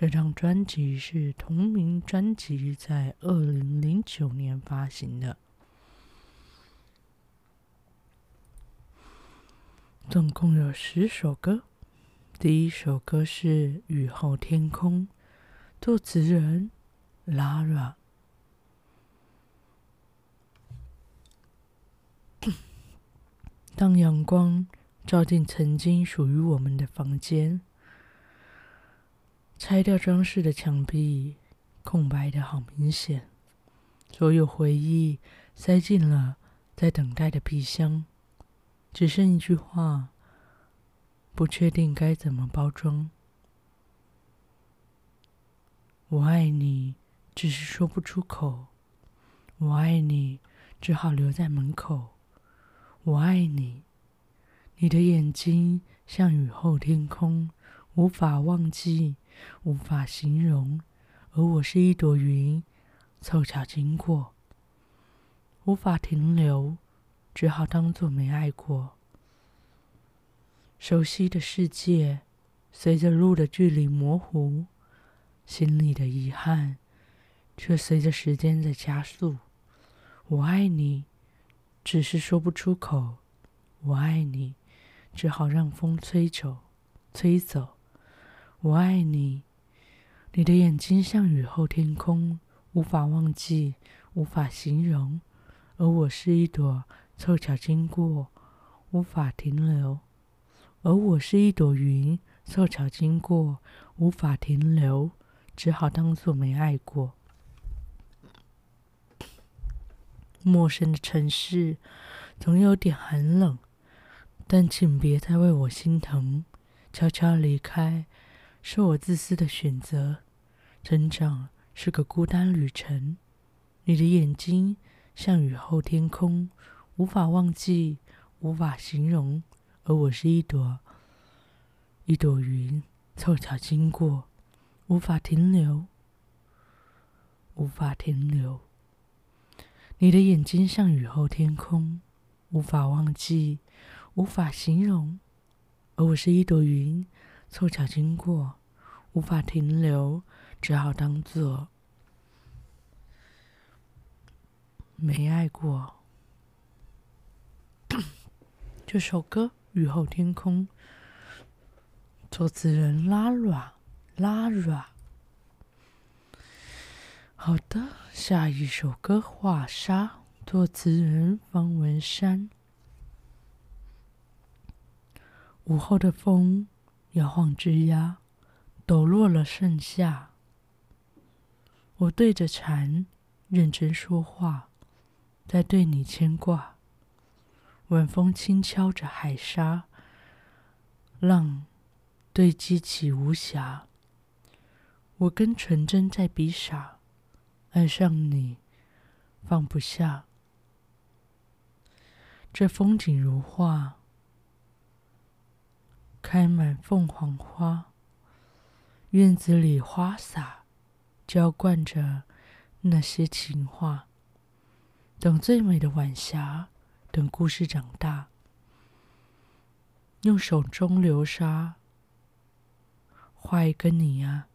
这张专辑是同名专辑，在二零零九年发行的，总共有十首歌。第一首歌是《雨后天空》，作词人 Lara。当阳光照进曾经属于我们的房间。拆掉装饰的墙壁，空白的好明显。所有回忆塞进了在等待的皮箱，只剩一句话，不确定该怎么包装。我爱你，只是说不出口。我爱你，只好留在门口。我爱你，你的眼睛像雨后天空，无法忘记。无法形容，而我是一朵云，凑巧经过，无法停留，只好当作没爱过。熟悉的世界，随着路的距离模糊，心里的遗憾，却随着时间在加速。我爱你，只是说不出口。我爱你，只好让风吹走，吹走。我爱你，你的眼睛像雨后天空，无法忘记，无法形容。而我是一朵凑巧经过，无法停留。而我是一朵云，凑巧经过，无法停留，只好当作没爱过。陌生的城市总有点寒冷，但请别再为我心疼，悄悄离开。是我自私的选择。成长是个孤单旅程。你的眼睛像雨后天空，无法忘记，无法形容。而我是一朵一朵云，凑巧经过，无法停留，无法停留。你的眼睛像雨后天空，无法忘记，无法形容。而我是一朵云。凑巧经过，无法停留，只好当作没爱过。这首歌《雨后天空》，作词人 Lara，Lara。好的，下一首歌《画沙》，作词人方文山。午后的风。摇晃枝桠，抖落了盛夏。我对着蝉认真说话，在对你牵挂。晚风轻敲着海沙，浪堆积起无暇。我跟纯真在比傻，爱上你放不下。这风景如画。开满凤凰花，院子里花洒浇灌着那些情话。等最美的晚霞，等故事长大，用手中流沙画一个你啊！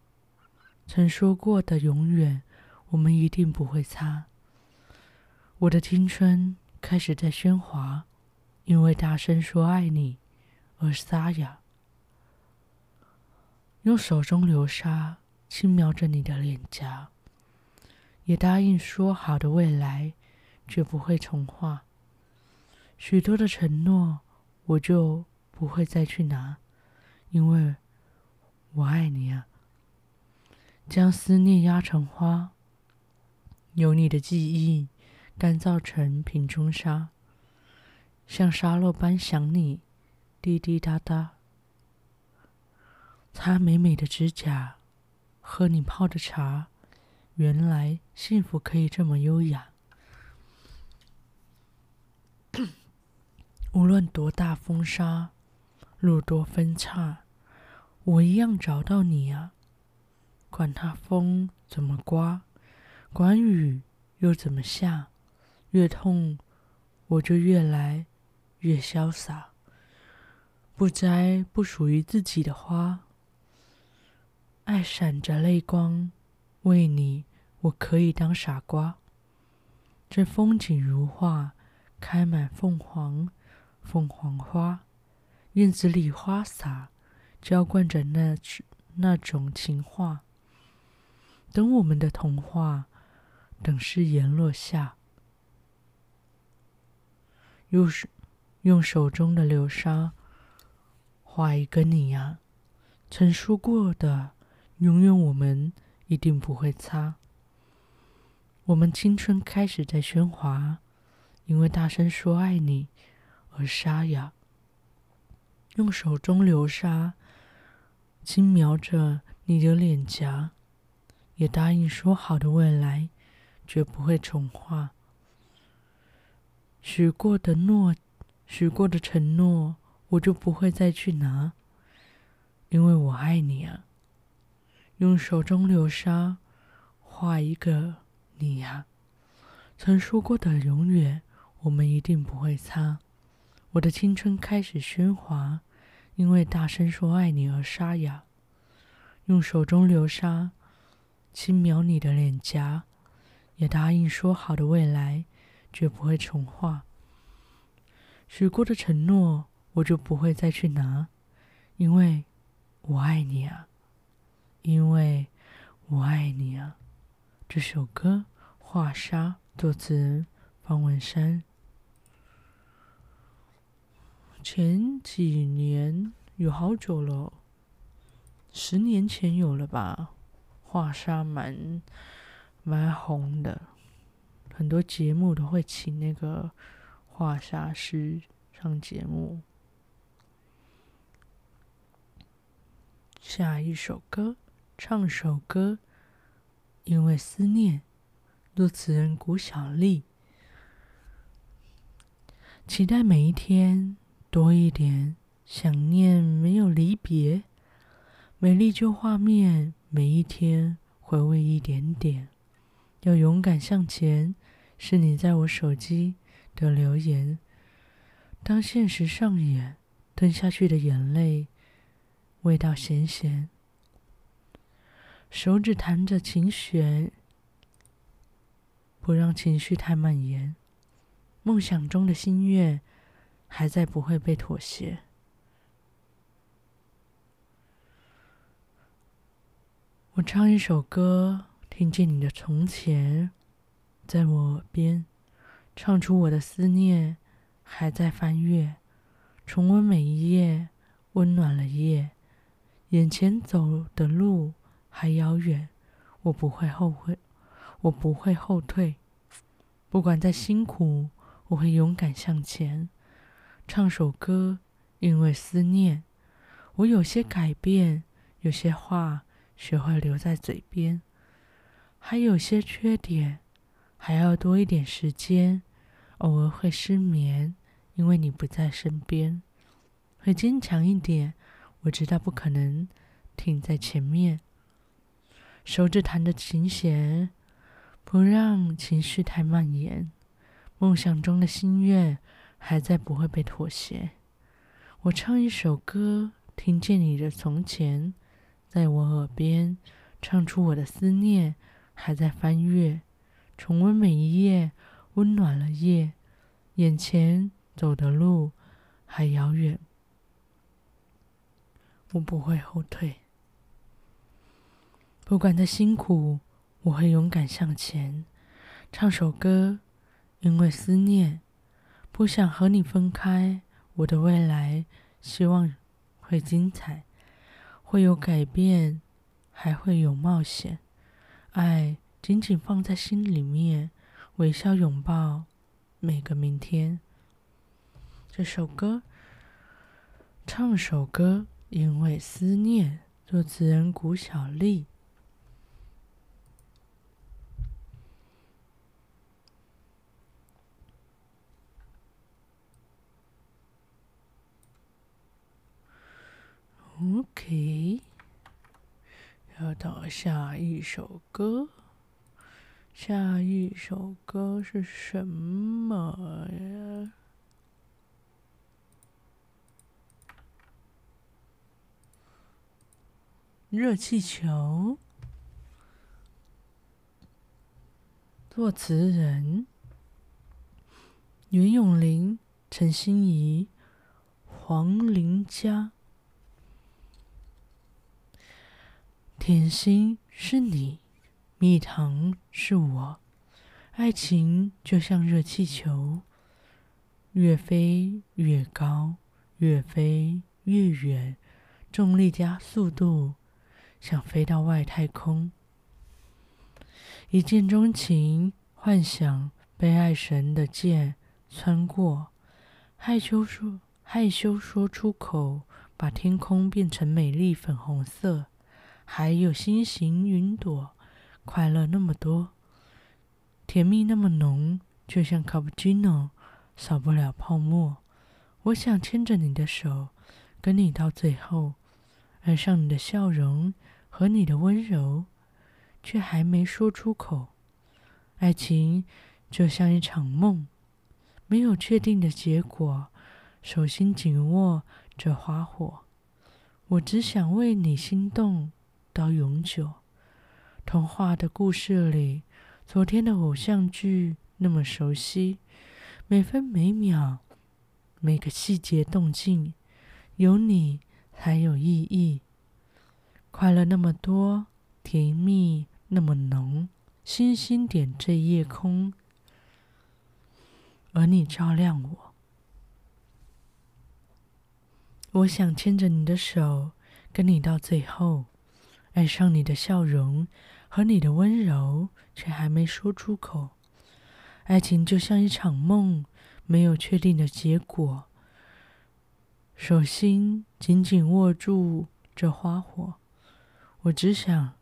曾说过的永远，我们一定不会擦。我的青春开始在喧哗，因为大声说爱你而沙哑。用手中流沙轻描着你的脸颊，也答应说好的未来绝不会重画。许多的承诺我就不会再去拿，因为我爱你啊。将思念压成花，有你的记忆干燥成瓶中沙，像沙漏般想你，滴滴答答。擦美美的指甲，喝你泡的茶。原来幸福可以这么优雅。无论多大风沙，路多分岔，我一样找到你啊！管他风怎么刮，管雨又怎么下，越痛我就越来越潇洒，不摘不属于自己的花，爱闪着泪光。为你，我可以当傻瓜。这风景如画，开满凤凰，凤凰花，院子里花洒，浇灌着那那种情话。等我们的童话，等誓言落下，用手用手中的流沙画一个你呀，曾说过的，永远我们。一定不会擦。我们青春开始在喧哗，因为大声说爱你而沙哑。用手中流沙轻描着你的脸颊，也答应说好的未来绝不会重画。许过的诺，许过的承诺，我就不会再去拿，因为我爱你啊。用手中流沙画一个你呀，曾说过的永远，我们一定不会擦。我的青春开始喧哗，因为大声说爱你而沙哑。用手中流沙轻描你的脸颊，也答应说好的未来绝不会重画。许过的承诺，我就不会再去拿，因为我爱你啊。因为我爱你啊！这首歌《画沙》作词人方文山。前几年有好久了，十年前有了吧？画沙蛮蛮红的，很多节目都会请那个画沙师上节目。下一首歌。唱首歌，因为思念。作词人古小丽。期待每一天多一点想念，没有离别。美丽旧画面，每一天回味一点点。要勇敢向前，是你在我手机的留言。当现实上演，吞下去的眼泪，味道咸咸。手指弹着琴弦，不让情绪太蔓延。梦想中的心愿，还在不会被妥协。我唱一首歌，听见你的从前，在我耳边，唱出我的思念，还在翻阅，重温每一页，温暖了夜，眼前走的路。还遥远，我不会后悔，我不会后退，不管再辛苦，我会勇敢向前。唱首歌，因为思念，我有些改变，有些话学会留在嘴边，还有些缺点，还要多一点时间。偶尔会失眠，因为你不在身边。会坚强一点，我知道不可能停在前面。手指弹着琴弦，不让情绪太蔓延。梦想中的心愿还在，不会被妥协。我唱一首歌，听见你的从前，在我耳边，唱出我的思念，还在翻阅，重温每一页，温暖了夜。眼前走的路还遥远，我不会后退。不管再辛苦，我会勇敢向前。唱首歌，因为思念，不想和你分开。我的未来，希望会精彩，会有改变，还会有冒险。爱紧紧放在心里面，微笑拥抱每个明天。这首歌，唱首歌，因为思念。作词人谷小丽。OK，要到下一首歌。下一首歌是什么呀？热气球。作词人：袁咏琳、陈欣怡、黄玲佳。甜心是你，蜜糖是我，爱情就像热气球，越飞越高，越飞越远，重力加速度，想飞到外太空。一见钟情，幻想被爱神的箭穿过，害羞说害羞说出口，把天空变成美丽粉红色，还有星星云朵，快乐那么多，甜蜜那么浓，就像卡布奇诺，少不了泡沫。我想牵着你的手，跟你到最后，爱上你的笑容和你的温柔。却还没说出口，爱情就像一场梦，没有确定的结果。手心紧握着花火，我只想为你心动到永久。童话的故事里，昨天的偶像剧那么熟悉，每分每秒，每个细节动静，有你才有意义。快乐那么多，甜蜜。那么浓，星星点缀夜空，而你照亮我。我想牵着你的手，跟你到最后，爱上你的笑容和你的温柔，却还没说出口。爱情就像一场梦，没有确定的结果。手心紧紧握住这花火，我只想。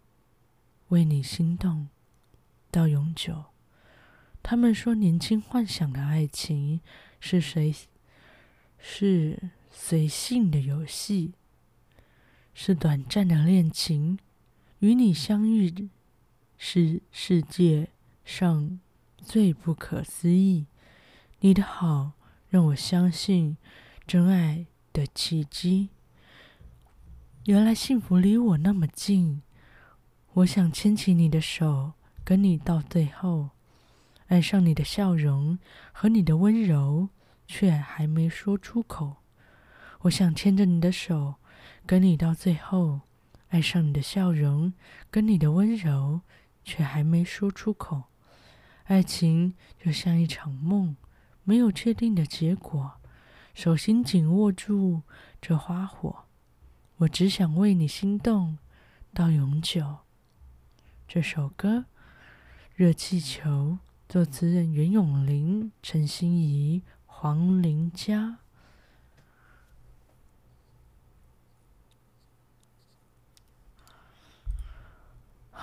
为你心动到永久。他们说，年轻幻想的爱情是随是随性的游戏，是短暂的恋情。与你相遇是世界上最不可思议。你的好让我相信真爱的契机。原来幸福离我那么近。我想牵起你的手，跟你到最后，爱上你的笑容和你的温柔，却还没说出口。我想牵着你的手，跟你到最后，爱上你的笑容跟你的温柔，却还没说出口。爱情就像一场梦，没有确定的结果。手心紧握住这花火，我只想为你心动到永久。这首歌《热气球》，作词人袁咏琳、陈欣怡、黄玲佳。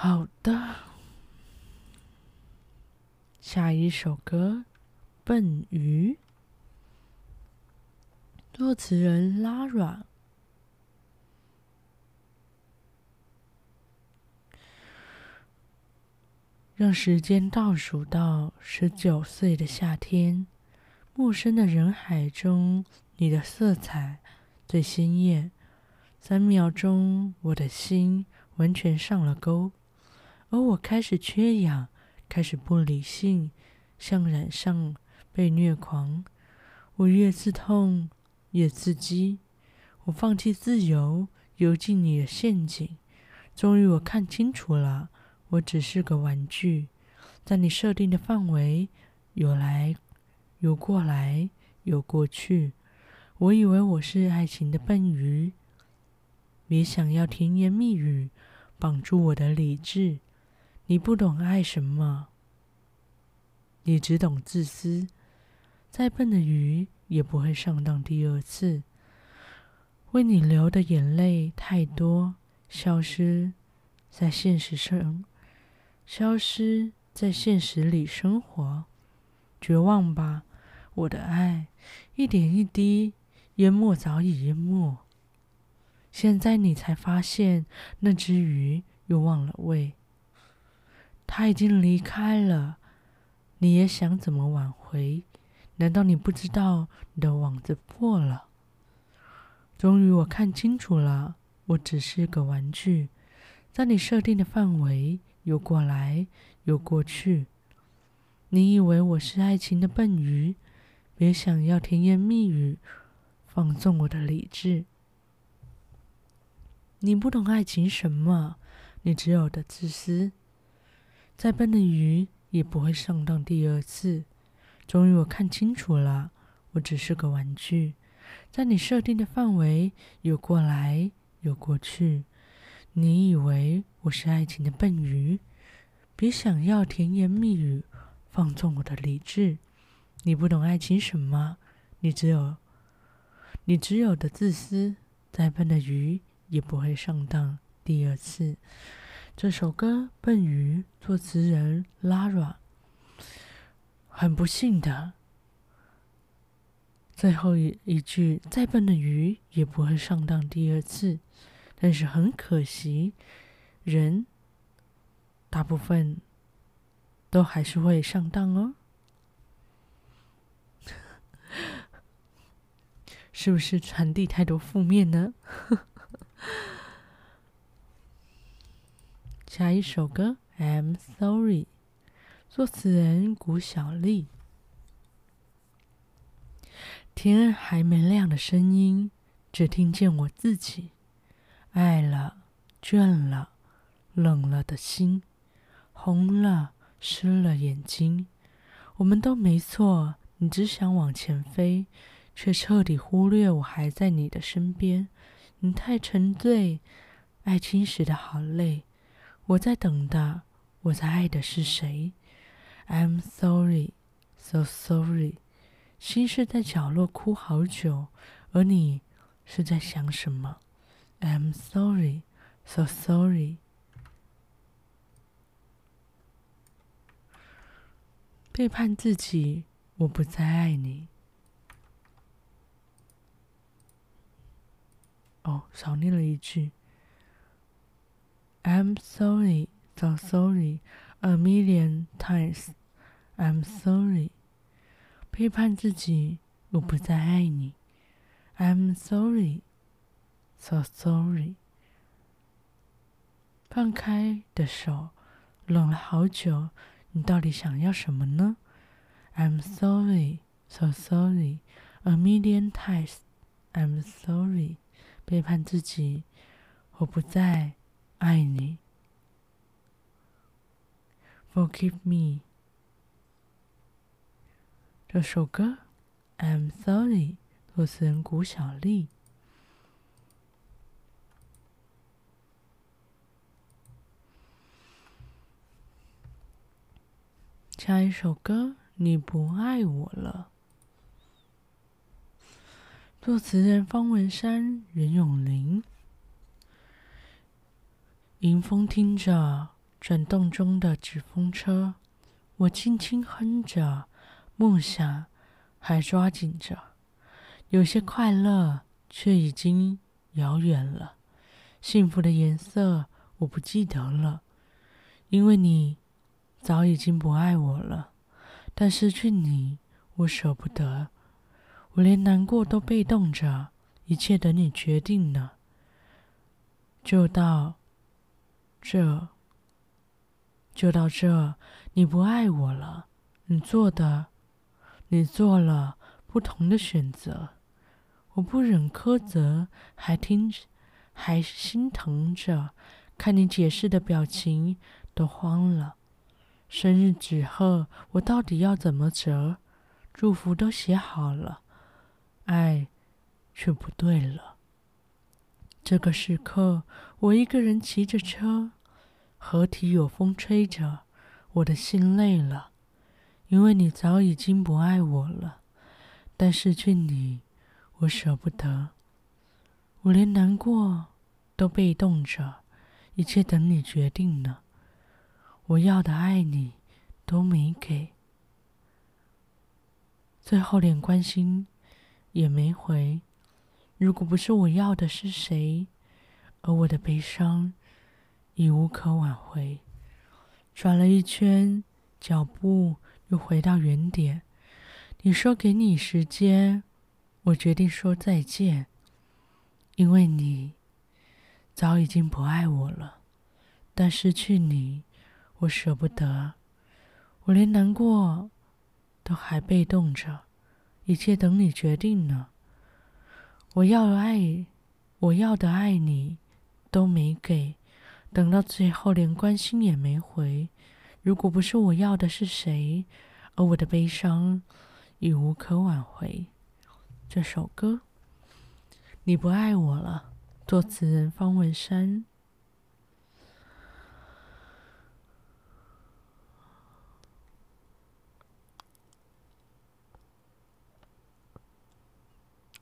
好的，下一首歌《笨鱼》，作词人 Lara。让时间倒数到十九岁的夏天，陌生的人海中，你的色彩最鲜艳。三秒钟，我的心完全上了钩，而我开始缺氧，开始不理性，像染上被虐狂。我越刺痛，越刺激。我放弃自由，游进你的陷阱。终于，我看清楚了。我只是个玩具，在你设定的范围，游来，游过来，游过去。我以为我是爱情的笨鱼，别想要甜言蜜语绑住我的理智。你不懂爱什么，你只懂自私。再笨的鱼也不会上当第二次。为你流的眼泪太多，消失在现实生。消失在现实里生活，绝望吧，我的爱，一点一滴淹没，早已淹没。现在你才发现，那只鱼又忘了喂。他已经离开了，你也想怎么挽回？难道你不知道你的网子破了？终于我看清楚了，我只是个玩具，在你设定的范围，游过来，游过去。你以为我是爱情的笨鱼？别想要甜言蜜语，放纵我的理智。你不懂爱情什么，你只有的自私。再笨的鱼也不会上当第二次。终于我看清楚了，我只是个玩具，在你设定的范围游过来，游过去。你以为我是爱情的笨鱼？别想要甜言蜜语。放纵我的理智，你不懂爱情什么，你只有，你只有的自私。再笨的鱼也不会上当第二次。这首歌《笨鱼》，作词人 Lara。很不幸的，最后一一句，再笨的鱼也不会上当第二次。但是很可惜，人大部分。都还是会上当哦，是不是传递太多负面呢？下一首歌《I'm Sorry》，作词人谷小丽。天还没亮的声音，只听见我自己，爱了，倦了，冷了的心，红了。湿了眼睛，我们都没错。你只想往前飞，却彻底忽略我还在你的身边。你太沉醉，爱情使得好累。我在等的，我在爱的是谁？I'm sorry, so sorry。心事在角落哭好久，而你是在想什么？I'm sorry, so sorry。背叛自己，我不再爱你。哦，少念了一句。I'm sorry, so sorry, a million times. I'm sorry。背叛自己，我不再爱你。I'm sorry, so sorry。放开的手，冷了好久。你到底想要什么呢？I'm sorry, so sorry, a million times. I'm sorry，背叛自己，我不再爱你。Forgive me。这首歌，I'm sorry，作词人谷小丽。下一首歌，你不爱我了。作词人方文山、袁咏琳。迎风听着转动中的纸风车，我轻轻哼着，梦想还抓紧着，有些快乐却已经遥远了。幸福的颜色我不记得了，因为你。早已经不爱我了，但失去你，我舍不得。我连难过都被动着，一切等你决定了。就到这，就到这，你不爱我了，你做的，你做了不同的选择。我不忍苛责，还听，还心疼着，看你解释的表情都慌了。生日纸鹤，我到底要怎么折？祝福都写好了，爱却不对了。这个时刻，我一个人骑着车，河堤有风吹着，我的心累了，因为你早已经不爱我了。但失去你，我舍不得，我连难过都被动着，一切等你决定了。我要的爱你都没给，最后连关心也没回。如果不是我要的是谁，而我的悲伤已无可挽回。转了一圈，脚步又回到原点。你说给你时间，我决定说再见，因为你早已经不爱我了。但失去你，我舍不得，我连难过都还被动着，一切等你决定呢。我要爱，我要的爱你都没给，等到最后连关心也没回。如果不是我要的是谁，而我的悲伤已无可挽回。这首歌，你不爱我了。作词人方文山。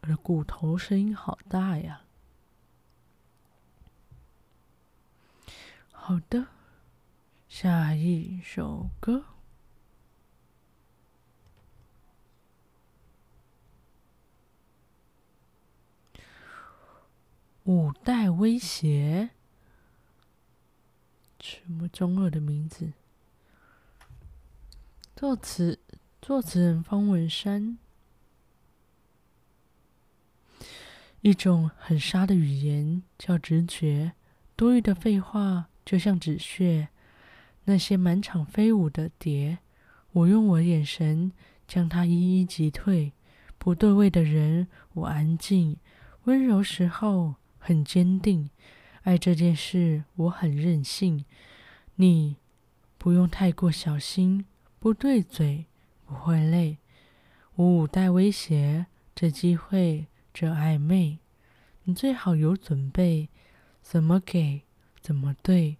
我的骨头声音好大呀！好的，下一首歌，《五代威胁》，什么中二的名字？作词作词人方文山。一种很沙的语言叫直觉，多余的废话就像纸屑，那些满场飞舞的蝶，我用我眼神将它一一击退。不对位的人，我安静，温柔时候很坚定。爱这件事，我很任性。你不用太过小心，不对嘴不会累。我五代威胁，这机会。这暧昧，你最好有准备，怎么给，怎么对。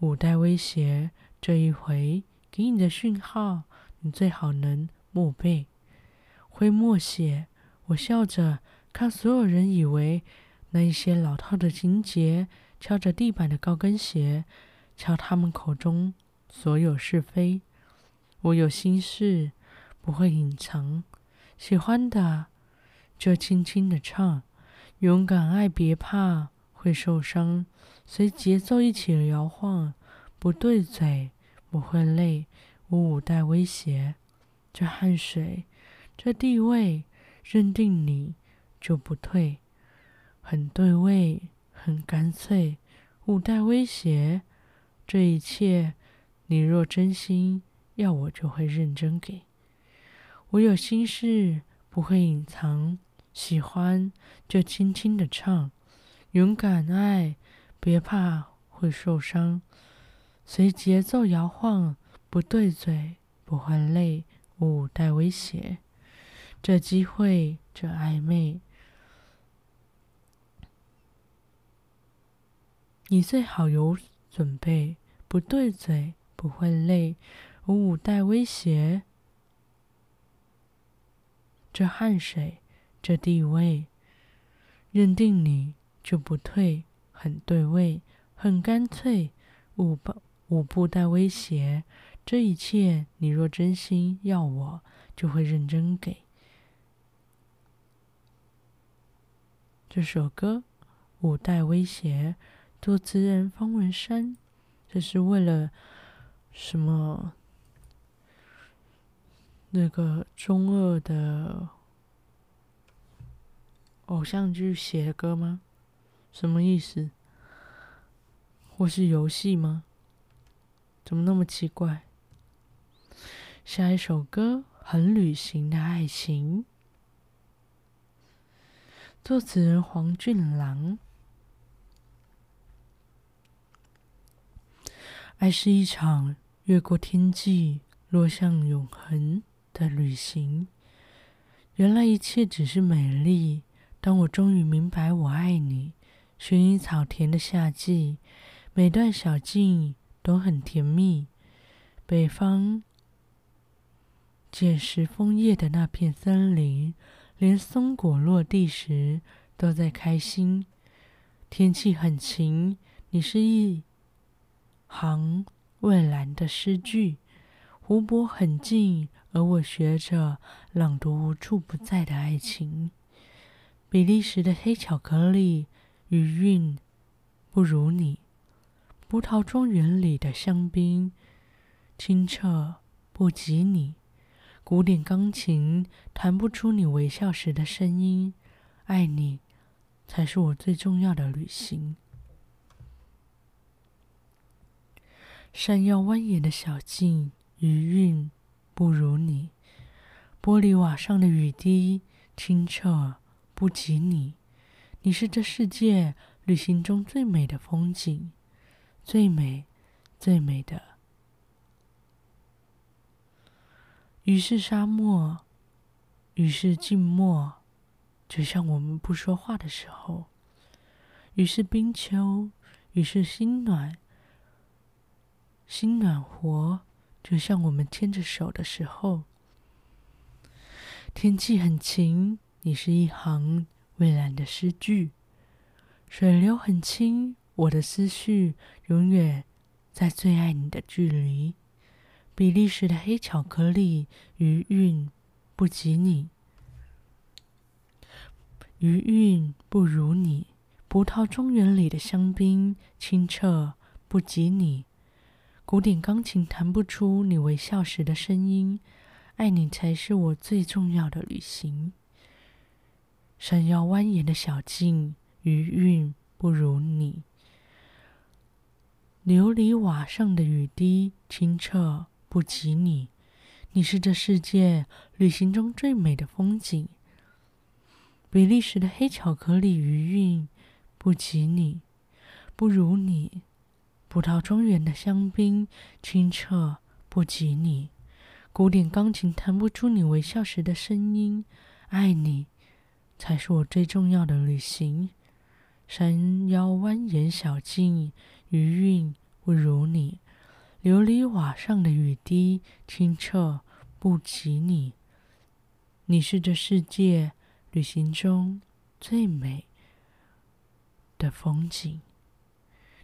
五代威胁，这一回给你的讯号，你最好能默背。会默写，我笑着看所有人以为那一些老套的情节，敲着地板的高跟鞋，敲他们口中所有是非。我有心事，不会隐藏，喜欢的。就轻轻的唱，勇敢爱，别怕会受伤，随节奏一起摇晃，不对嘴不会累，我五代威胁，这汗水，这地位，认定你就不退，很对味，很干脆，五代威胁，这一切，你若真心要我就会认真给，我有心事不会隐藏。喜欢就轻轻的唱，勇敢爱，别怕会受伤，随节奏摇晃，不对嘴不换泪，五代威胁，这机会这暧昧，你最好有准备，不对嘴不会累，五代威胁，这汗水。这地位，认定你就不退，很对味，很干脆，五不五不带威胁。这一切，你若真心要我，就会认真给。这首歌《五代威胁》，作词人方文山，这是为了什么？那个中二的。偶像剧写的歌吗？什么意思？或是游戏吗？怎么那么奇怪？下一首歌《很旅行的爱情》，作词人黄俊郎。爱是一场越过天际、落向永恒的旅行。原来一切只是美丽。当我终于明白我爱你，薰衣草田的夏季，每段小径都很甜蜜。北方捡拾枫叶的那片森林，连松果落地时都在开心。天气很晴，你是一行蔚蓝的诗句。湖泊很近，而我学着朗读无处不在的爱情。比利时的黑巧克力余韵不如你，葡萄庄园里的香槟，清澈不及你。古典钢琴弹不出你微笑时的声音。爱你，才是我最重要的旅行。山腰蜿蜒的小径，余韵不如你。玻璃瓦上的雨滴，清澈不及你。你是这世界旅行中最美的风景。最美，最美的。雨是沙漠，雨是静默，就像我们不说话的时候；雨是冰秋，雨是心暖，心暖和，就像我们牵着手的时候。天气很晴，你是一行蔚蓝的诗句；水流很清。我的思绪永远在最爱你的距离。比利时的黑巧克力余韵不及你，余韵不如你。葡萄庄园里的香槟清澈不及你。古典钢琴弹不出你微笑时的声音。爱你才是我最重要的旅行。山腰蜿蜒的小径，余韵不如你。琉璃瓦上的雨滴，清澈不及你。你是这世界旅行中最美的风景。比利时的黑巧克力余韵不及你，不如你。葡萄庄园的香槟，清澈不及你。古典钢琴弹不出你微笑时的声音。爱你，才是我最重要的旅行。山腰蜿蜒小径。余韵不如你，琉璃瓦上的雨滴，清澈不及你。你是这世界旅行中最美的风景。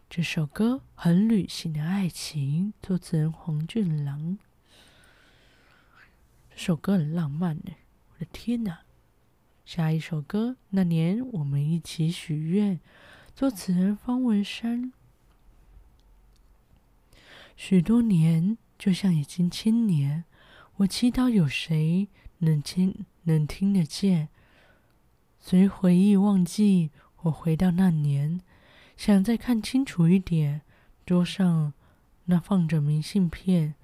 这首歌很旅行的爱情，作词人黄俊郎。这首歌很浪漫呢，我的天哪！下一首歌，那年我们一起许愿，作词人方文山。许多年，就像已经千年。我祈祷有谁能听，能听得见。随回忆忘记，我回到那年，想再看清楚一点。桌上那放着明信片，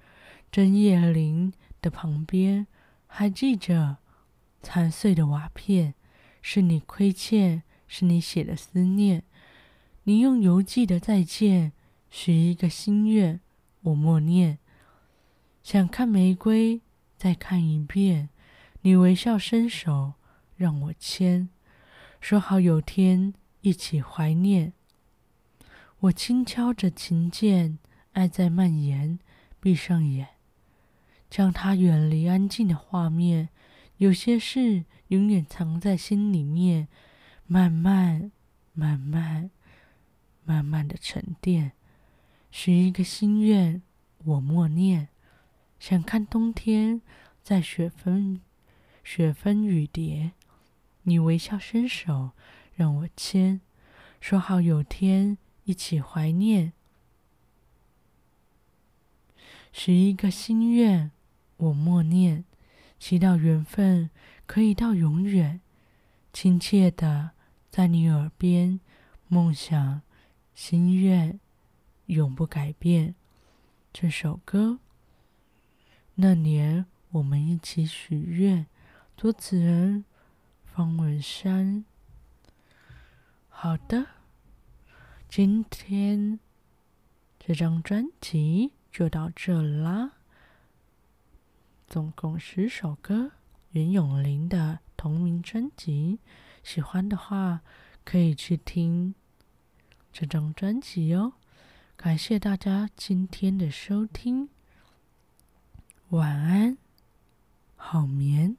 针叶林的旁边，还记着残碎的瓦片。是你亏欠，是你写的思念。你用邮寄的再见，许一个心愿。我默念，想看玫瑰，再看一遍。你微笑伸手，让我牵，说好有天一起怀念。我轻敲着琴键，爱在蔓延。闭上眼，将它远离安静的画面。有些事永远藏在心里面，慢慢、慢慢、慢慢的沉淀。许一个心愿，我默念，想看冬天在雪纷雪纷雨叠，你微笑伸手让我牵，说好有天一起怀念。许一个心愿，我默念，祈祷缘分可以到永远，亲切的在你耳边，梦想心愿。永不改变。这首歌，那年我们一起许愿，作词人方文山。好的，今天这张专辑就到这啦。总共十首歌，袁咏琳的同名专辑。喜欢的话，可以去听这张专辑哦。感谢大家今天的收听，晚安，好眠。